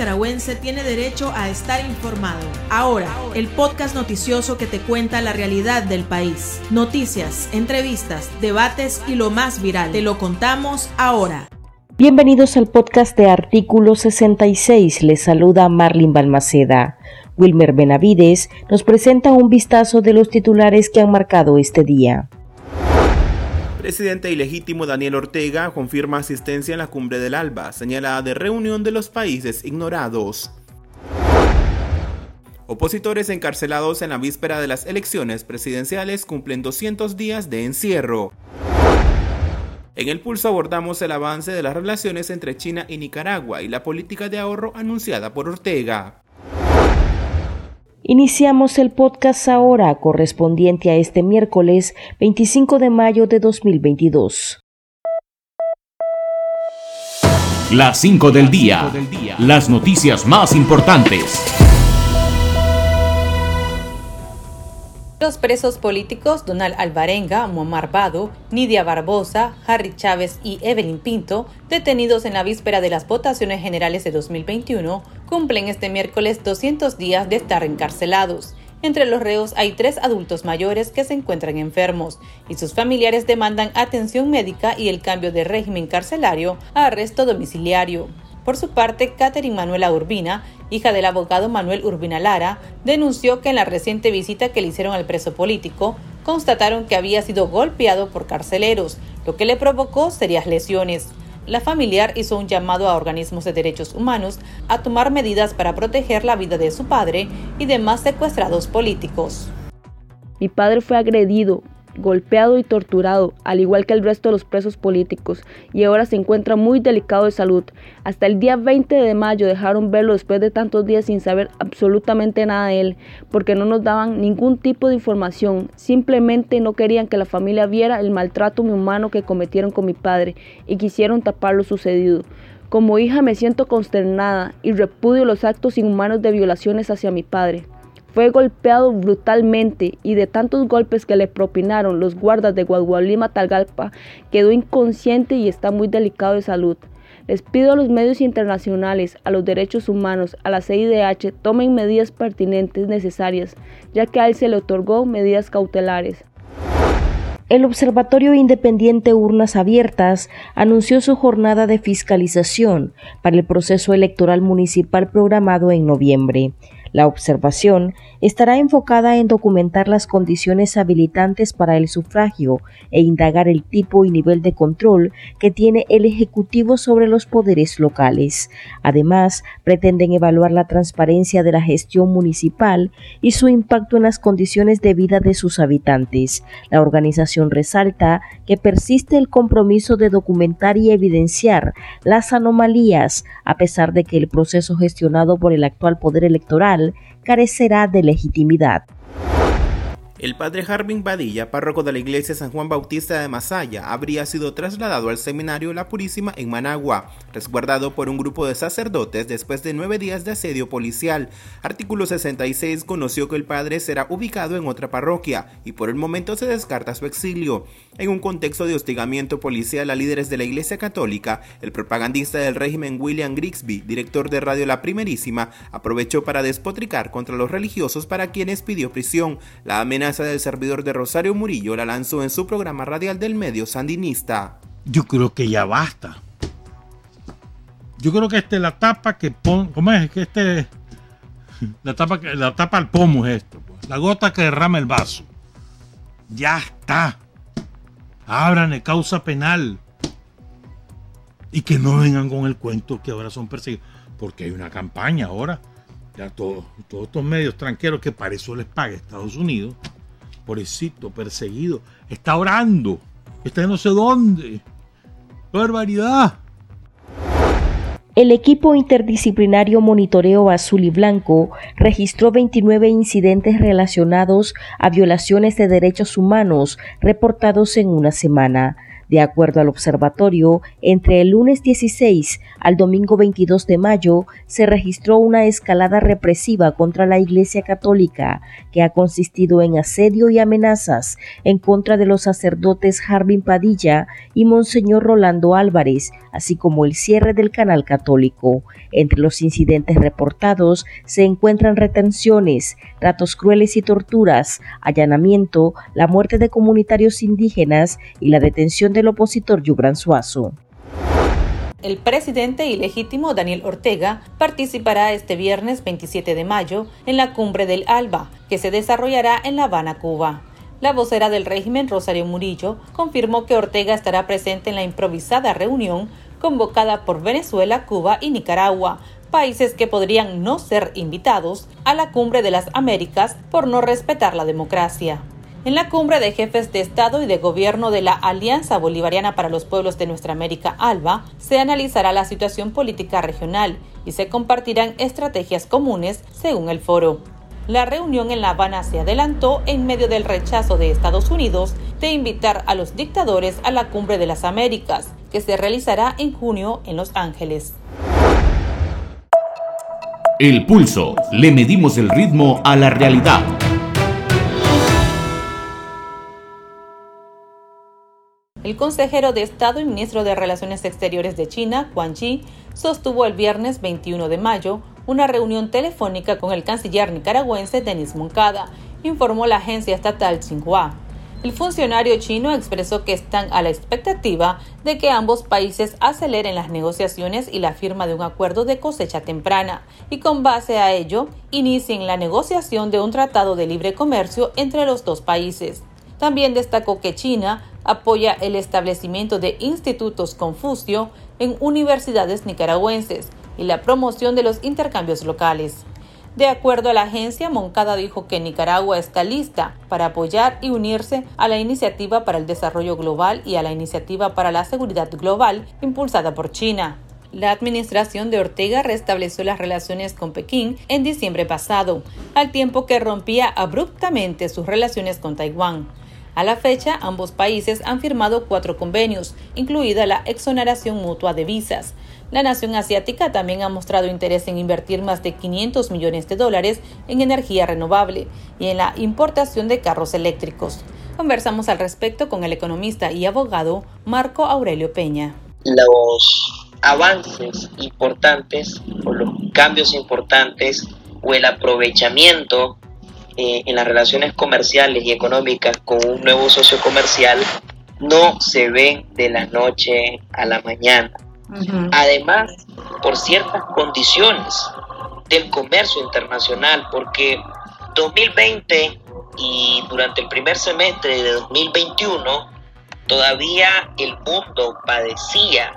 nicaragüense tiene derecho a estar informado. Ahora, el podcast noticioso que te cuenta la realidad del país. Noticias, entrevistas, debates y lo más viral. Te lo contamos ahora. Bienvenidos al podcast de Artículo 66. Les saluda Marlin Balmaceda. Wilmer Benavides nos presenta un vistazo de los titulares que han marcado este día. Presidente ilegítimo Daniel Ortega confirma asistencia en la cumbre del ALBA, señalada de reunión de los países ignorados. Opositores encarcelados en la víspera de las elecciones presidenciales cumplen 200 días de encierro. En el pulso abordamos el avance de las relaciones entre China y Nicaragua y la política de ahorro anunciada por Ortega. Iniciamos el podcast ahora correspondiente a este miércoles 25 de mayo de 2022. Las 5 del día. Las noticias más importantes. Los presos políticos Donald Alvarenga, Muammar Bado, Nidia Barbosa, Harry Chávez y Evelyn Pinto, detenidos en la víspera de las votaciones generales de 2021, cumplen este miércoles 200 días de estar encarcelados. Entre los reos hay tres adultos mayores que se encuentran enfermos y sus familiares demandan atención médica y el cambio de régimen carcelario a arresto domiciliario. Por su parte, Catherine Manuela Urbina, hija del abogado Manuel Urbina Lara, denunció que en la reciente visita que le hicieron al preso político, constataron que había sido golpeado por carceleros, lo que le provocó serias lesiones. La familiar hizo un llamado a organismos de derechos humanos a tomar medidas para proteger la vida de su padre y demás secuestrados políticos. Mi padre fue agredido, golpeado y torturado, al igual que el resto de los presos políticos, y ahora se encuentra muy delicado de salud. Hasta el día 20 de mayo dejaron verlo después de tantos días sin saber absolutamente nada de él, porque no nos daban ningún tipo de información, simplemente no querían que la familia viera el maltrato inhumano que cometieron con mi padre y quisieron tapar lo sucedido. Como hija me siento consternada y repudio los actos inhumanos de violaciones hacia mi padre. Fue golpeado brutalmente y de tantos golpes que le propinaron los guardas de Guagualima Talgalpa quedó inconsciente y está muy delicado de salud. Les pido a los medios internacionales, a los derechos humanos, a la CIDH, tomen medidas pertinentes necesarias, ya que a él se le otorgó medidas cautelares. El Observatorio Independiente Urnas Abiertas anunció su jornada de fiscalización para el proceso electoral municipal programado en noviembre. La observación estará enfocada en documentar las condiciones habilitantes para el sufragio e indagar el tipo y nivel de control que tiene el Ejecutivo sobre los poderes locales. Además, pretenden evaluar la transparencia de la gestión municipal y su impacto en las condiciones de vida de sus habitantes. La organización resalta que persiste el compromiso de documentar y evidenciar las anomalías, a pesar de que el proceso gestionado por el actual poder electoral carecerá de legitimidad. El padre Harbin Badilla, párroco de la iglesia San Juan Bautista de Masaya, habría sido trasladado al seminario La Purísima en Managua, resguardado por un grupo de sacerdotes después de nueve días de asedio policial. Artículo 66 conoció que el padre será ubicado en otra parroquia y por el momento se descarta su exilio. En un contexto de hostigamiento policial a líderes de la iglesia católica, el propagandista del régimen William Grigsby, director de Radio La Primerísima, aprovechó para despotricar contra los religiosos para quienes pidió prisión. La amenaza del servidor de Rosario Murillo la lanzó en su programa radial del medio sandinista. Yo creo que ya basta. Yo creo que este la tapa que pon, ¿cómo es? Que este la tapa la tapa al pomo es esto, pues. la gota que derrama el vaso. Ya está. Abran causa penal. Y que no vengan con el cuento que ahora son perseguidos. Porque hay una campaña ahora. Ya todos, todos estos medios tranqueros que para eso les paga Estados Unidos pobrecito, perseguido, está orando, está en no sé dónde. ¡Barbaridad! El equipo interdisciplinario Monitoreo Azul y Blanco registró 29 incidentes relacionados a violaciones de derechos humanos reportados en una semana. De acuerdo al observatorio, entre el lunes 16 al domingo 22 de mayo se registró una escalada represiva contra la Iglesia Católica que ha consistido en asedio y amenazas en contra de los sacerdotes Harbin Padilla y Monseñor Rolando Álvarez, así como el cierre del canal católico. Entre los incidentes reportados se encuentran retenciones, tratos crueles y torturas, allanamiento, la muerte de comunitarios indígenas y la detención del opositor Yubran Suazo. El presidente ilegítimo Daniel Ortega participará este viernes 27 de mayo en la cumbre del ALBA, que se desarrollará en La Habana, Cuba. La vocera del régimen, Rosario Murillo, confirmó que Ortega estará presente en la improvisada reunión convocada por Venezuela, Cuba y Nicaragua, países que podrían no ser invitados a la cumbre de las Américas por no respetar la democracia. En la cumbre de jefes de Estado y de Gobierno de la Alianza Bolivariana para los Pueblos de Nuestra América, ALBA, se analizará la situación política regional y se compartirán estrategias comunes según el foro. La reunión en La Habana se adelantó en medio del rechazo de Estados Unidos de invitar a los dictadores a la Cumbre de las Américas, que se realizará en junio en Los Ángeles. El pulso. Le medimos el ritmo a la realidad. El consejero de Estado y ministro de Relaciones Exteriores de China, Quan Yi, sostuvo el viernes 21 de mayo una reunión telefónica con el canciller nicaragüense Denis Moncada, informó la agencia estatal Xinhua. El funcionario chino expresó que están a la expectativa de que ambos países aceleren las negociaciones y la firma de un acuerdo de cosecha temprana, y con base a ello inicien la negociación de un tratado de libre comercio entre los dos países. También destacó que China apoya el establecimiento de institutos Confucio en universidades nicaragüenses y la promoción de los intercambios locales. De acuerdo a la agencia, Moncada dijo que Nicaragua está lista para apoyar y unirse a la Iniciativa para el Desarrollo Global y a la Iniciativa para la Seguridad Global impulsada por China. La administración de Ortega restableció las relaciones con Pekín en diciembre pasado, al tiempo que rompía abruptamente sus relaciones con Taiwán. A la fecha, ambos países han firmado cuatro convenios, incluida la exoneración mutua de visas. La nación asiática también ha mostrado interés en invertir más de 500 millones de dólares en energía renovable y en la importación de carros eléctricos. Conversamos al respecto con el economista y abogado Marco Aurelio Peña. Los avances importantes o los cambios importantes o el aprovechamiento eh, en las relaciones comerciales y económicas con un nuevo socio comercial no se ven de la noche a la mañana. Además, por ciertas condiciones del comercio internacional, porque 2020 y durante el primer semestre de 2021 todavía el mundo padecía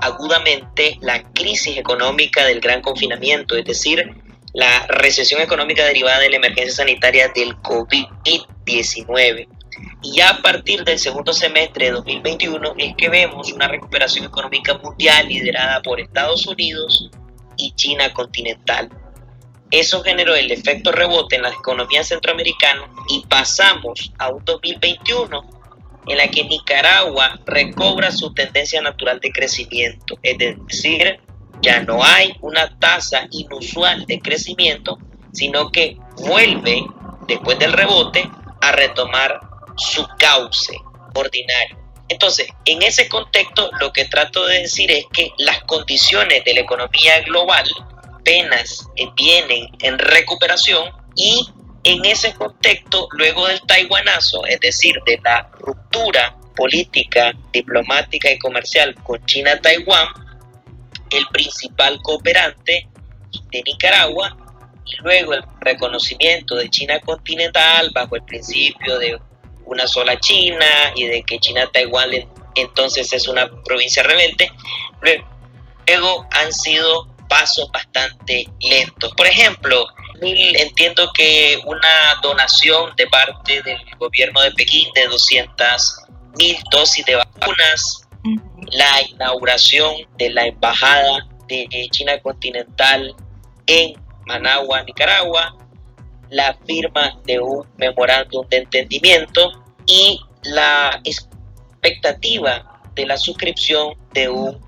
agudamente la crisis económica del gran confinamiento, es decir, la recesión económica derivada de la emergencia sanitaria del COVID-19. Y ya a partir del segundo semestre de 2021 es que vemos una recuperación económica mundial liderada por Estados Unidos y China continental. Eso generó el efecto rebote en las economías centroamericanas y pasamos a un 2021 en la que Nicaragua recobra su tendencia natural de crecimiento, es decir, ya no hay una tasa inusual de crecimiento, sino que vuelve, después del rebote, a retomar su cauce ordinario. Entonces, en ese contexto, lo que trato de decir es que las condiciones de la economía global apenas vienen en recuperación y en ese contexto, luego del taiwanazo, es decir, de la ruptura política, diplomática y comercial con China-Taiwán, el principal cooperante de Nicaragua y luego el reconocimiento de China continental bajo el principio de una sola China y de que China-Taiwán entonces es una provincia rebelde, luego han sido pasos bastante lentos. Por ejemplo, entiendo que una donación de parte del gobierno de Pekín de 200 mil dosis de vacunas la inauguración de la embajada de China continental en Managua, Nicaragua, la firma de un memorándum de entendimiento y la expectativa de la suscripción de un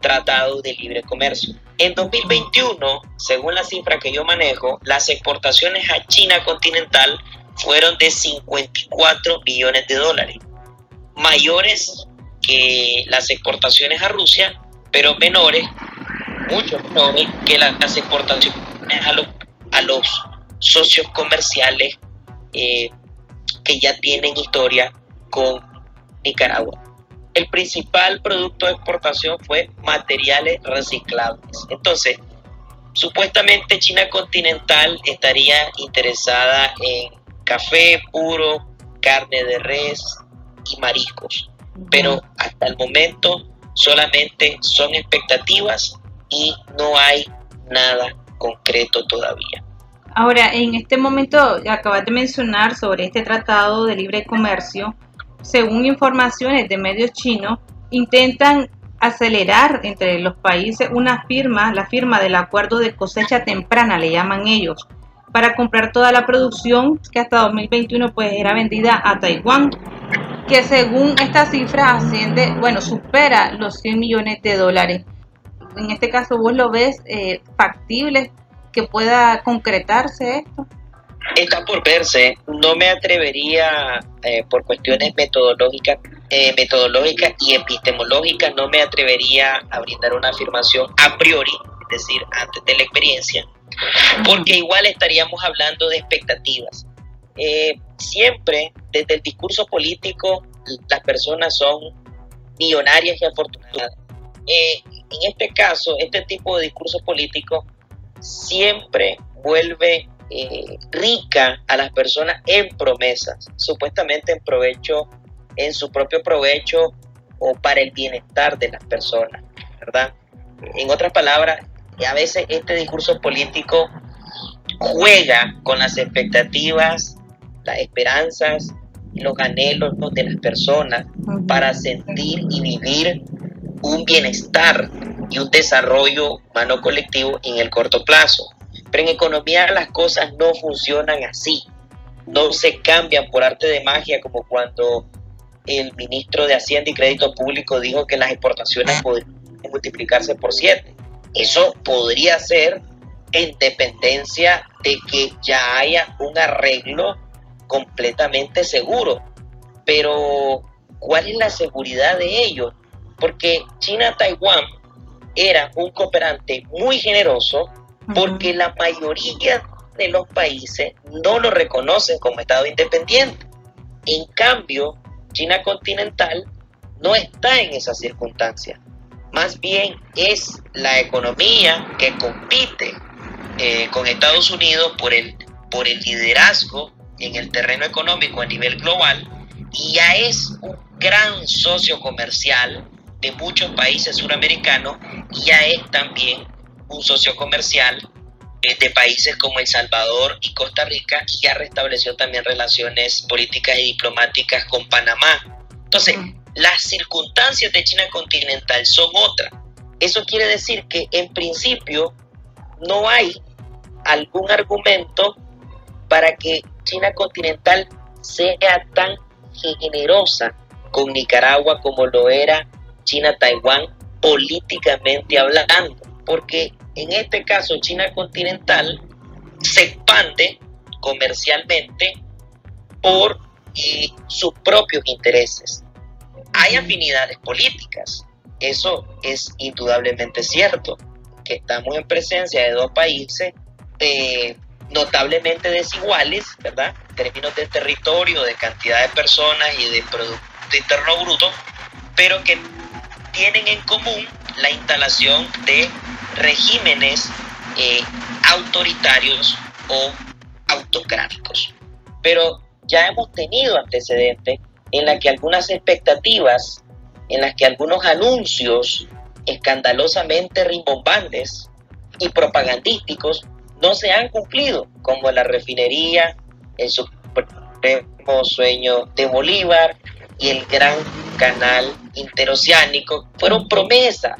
tratado de libre comercio. En 2021, según la cifra que yo manejo, las exportaciones a China continental fueron de 54 millones de dólares, mayores que las exportaciones a Rusia, pero menores, mucho menores que las exportaciones a los, socios comerciales eh, que ya tienen historia con Nicaragua. El principal producto de exportación fue materiales reciclables. Entonces, supuestamente China continental estaría interesada en café puro, carne de res y mariscos. Pero hasta el momento solamente son expectativas y no hay nada concreto todavía. Ahora, en este momento acabas de mencionar sobre este tratado de libre comercio, según informaciones de medios chinos, intentan acelerar entre los países una firma, la firma del acuerdo de cosecha temprana, le llaman ellos, para comprar toda la producción que hasta 2021 pues era vendida a Taiwán, que según esta cifra asciende, bueno, supera los 100 millones de dólares. En este caso, ¿vos lo ves eh, factible que pueda concretarse esto? Está por verse. No me atrevería, eh, por cuestiones metodológicas, eh, metodológicas y epistemológicas, no me atrevería a brindar una afirmación a priori, es decir, antes de la experiencia, porque igual estaríamos hablando de expectativas. Eh, siempre, desde el discurso político, las personas son millonarias y afortunadas. en este caso, este tipo de discurso político siempre vuelve eh, rica a las personas en promesas, supuestamente en provecho, en su propio provecho o para el bienestar de las personas, ¿verdad? En otras palabras, a veces este discurso político juega con las expectativas, las esperanzas, los anhelos de las personas para sentir y vivir un bienestar y un desarrollo humano colectivo en el corto plazo. Pero en economía las cosas no funcionan así. No se cambian por arte de magia como cuando el ministro de Hacienda y Crédito Público dijo que las exportaciones podrían multiplicarse por siete. Eso podría ser en dependencia de que ya haya un arreglo completamente seguro. Pero, ¿cuál es la seguridad de ello? Porque China-Taiwán era un cooperante muy generoso porque la mayoría de los países no lo reconocen como Estado independiente. En cambio, China continental no está en esa circunstancia. Más bien es la economía que compite eh, con Estados Unidos por el, por el liderazgo en el terreno económico a nivel global y ya es un gran socio comercial de muchos países suramericanos y ya es también un socio comercial de países como El Salvador y Costa Rica y ya restableció también relaciones políticas y diplomáticas con Panamá. Entonces, las circunstancias de China continental son otras. Eso quiere decir que en principio no hay algún argumento para que China continental sea tan generosa con Nicaragua como lo era China-Taiwán políticamente hablando, porque en este caso China continental se expande comercialmente por eh, sus propios intereses. Hay afinidades políticas, eso es indudablemente cierto, que estamos en presencia de dos países eh, notablemente desiguales, ¿verdad? En términos de territorio, de cantidad de personas y de Producto Interno Bruto, pero que tienen en común la instalación de regímenes eh, autoritarios o autocráticos. Pero ya hemos tenido antecedentes en las que algunas expectativas, en las que algunos anuncios escandalosamente rimbombantes y propagandísticos no se han cumplido, como la refinería, el supremo sueño de Bolívar y el gran canal interoceánico fueron promesas.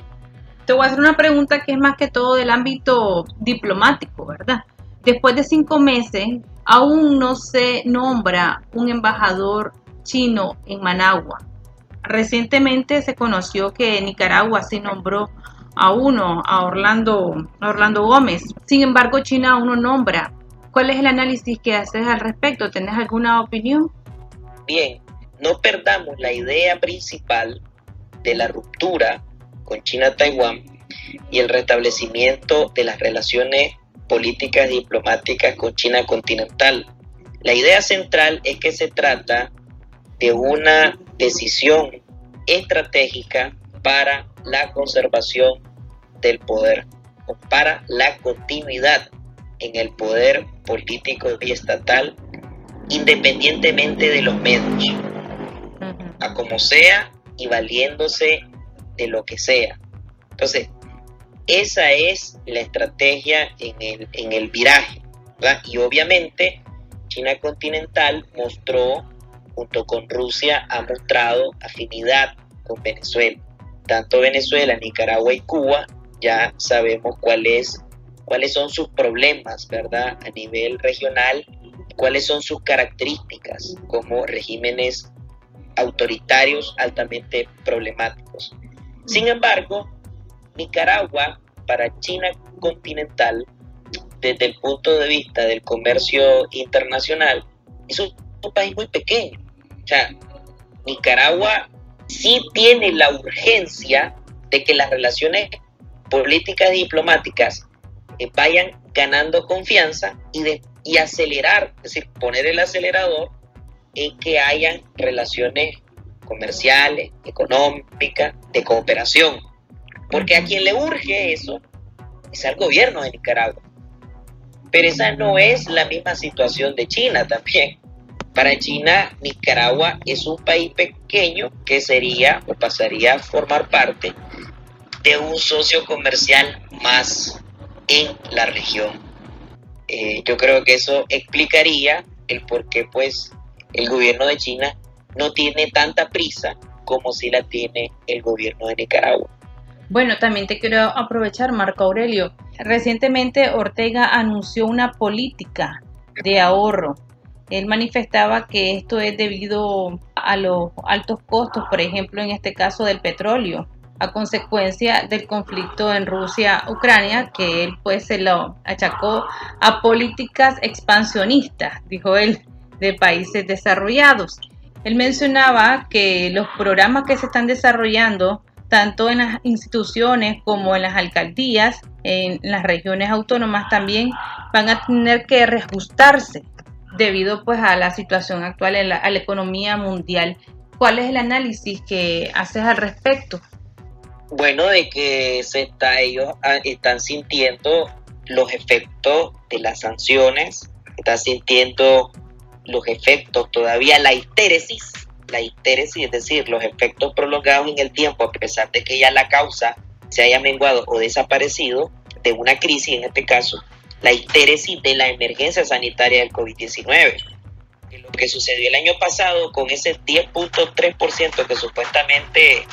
Te voy a hacer una pregunta que es más que todo del ámbito diplomático, ¿verdad? Después de cinco meses, aún no se nombra un embajador chino en Managua. Recientemente se conoció que Nicaragua se nombró a uno, a Orlando, Orlando Gómez. Sin embargo, China aún no nombra. ¿Cuál es el análisis que haces al respecto? ¿Tenés alguna opinión? Bien, no perdamos la idea principal de la ruptura con China-Taiwán y el restablecimiento de las relaciones políticas y diplomáticas con China continental. La idea central es que se trata de una decisión estratégica para la conservación del poder para la continuidad en el poder político y estatal independientemente de los medios, a como sea y valiéndose de lo que sea. Entonces, esa es la estrategia en el, en el viraje. Y obviamente China continental mostró, junto con Rusia, ha mostrado afinidad con Venezuela. Tanto Venezuela, Nicaragua y Cuba ya sabemos cuáles son sus problemas, ¿verdad? A nivel regional, cuáles son sus características como regímenes autoritarios altamente problemáticos. Sin embargo, Nicaragua para China continental, desde el punto de vista del comercio internacional, es un, país muy pequeño. O sea, Nicaragua sí tiene la urgencia de que las relaciones políticas y diplomáticas eh, vayan ganando confianza y, de, y acelerar, es decir, poner el acelerador en que hayan relaciones comerciales, económicas, de cooperación. Porque a quien le urge eso es al gobierno de Nicaragua. Pero esa no es la misma situación de China también. Para China, Nicaragua es un país pequeño que sería o pasaría a formar parte de un socio comercial más en la región. Eh, yo creo que eso explicaría el por qué pues el gobierno de China no tiene tanta prisa como si la tiene el gobierno de Nicaragua. Bueno, también te quiero aprovechar, Marco Aurelio. Recientemente Ortega anunció una política de ahorro. Él manifestaba que esto es debido a los altos costos, por ejemplo, en este caso del petróleo, a consecuencia del conflicto en Rusia-Ucrania, que él pues se lo achacó a políticas expansionistas, dijo él, de países desarrollados. Él mencionaba que los programas que se están desarrollando tanto en las instituciones como en las alcaldías, en las regiones autónomas también van a tener que reajustarse debido pues a la situación actual en la, economía mundial. ¿Cuál es el análisis que haces al respecto? Bueno, de que se está, ellos ah, están sintiendo los efectos de las sanciones, están sintiendo los efectos todavía, la histéresis la histéresis, es decir, los efectos prolongados en el tiempo, a pesar de que ya la causa se haya menguado o desaparecido de una crisis, en este caso, la histéresis de la emergencia sanitaria del COVID-19. Lo que sucedió el año pasado con ese 10.3% que supuestamente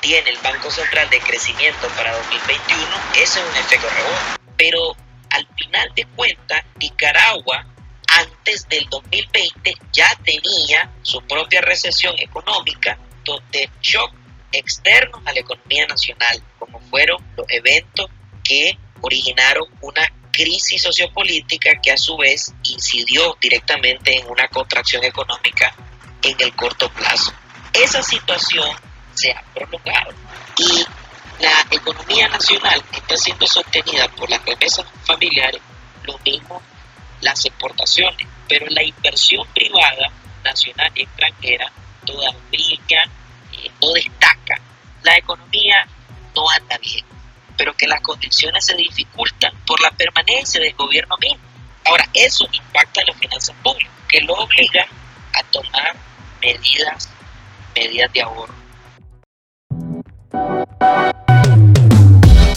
tiene el Banco Central de crecimiento para 2021, ese es un efecto rebote. Pero al final de cuentas, Nicaragua antes del 2020 ya tenía su propia recesión económica, donde shock externos a la economía nacional, como fueron los eventos que originaron una crisis sociopolítica que a su vez incidió directamente en una contracción económica en el corto plazo. Esa situación se ha prolongado y la economía nacional está siendo sostenida por las remesas familiares, lo mismo las exportaciones, pero la inversión privada, nacional y extranjera, todavía eh, no destaca. La economía no anda bien, pero que las condiciones se dificultan por la permanencia del gobierno mismo. Ahora, eso impacta en las finanzas públicas, que lo obliga a tomar medidas, medidas de ahorro.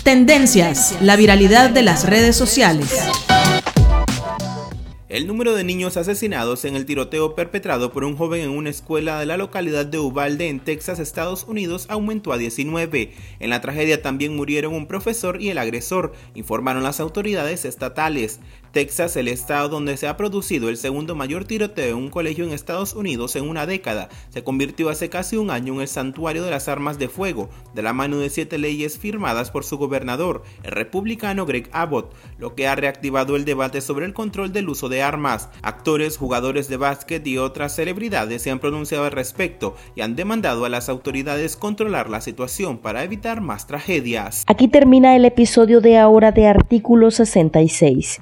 Tendencias, la viralidad de las redes sociales. El número de niños asesinados en el tiroteo perpetrado por un joven en una escuela de la localidad de Uvalde en Texas, Estados Unidos, aumentó a 19. En la tragedia también murieron un profesor y el agresor, informaron las autoridades estatales. Texas, el estado donde se ha producido el segundo mayor tiroteo en un colegio en Estados Unidos en una década, se convirtió hace casi un año en el santuario de las armas de fuego, de la mano de siete leyes firmadas por su gobernador, el republicano Greg Abbott, lo que ha reactivado el debate sobre el control del uso de armas. Actores, jugadores de básquet y otras celebridades se han pronunciado al respecto y han demandado a las autoridades controlar la situación para evitar más tragedias. Aquí termina el episodio de ahora de Artículo 66.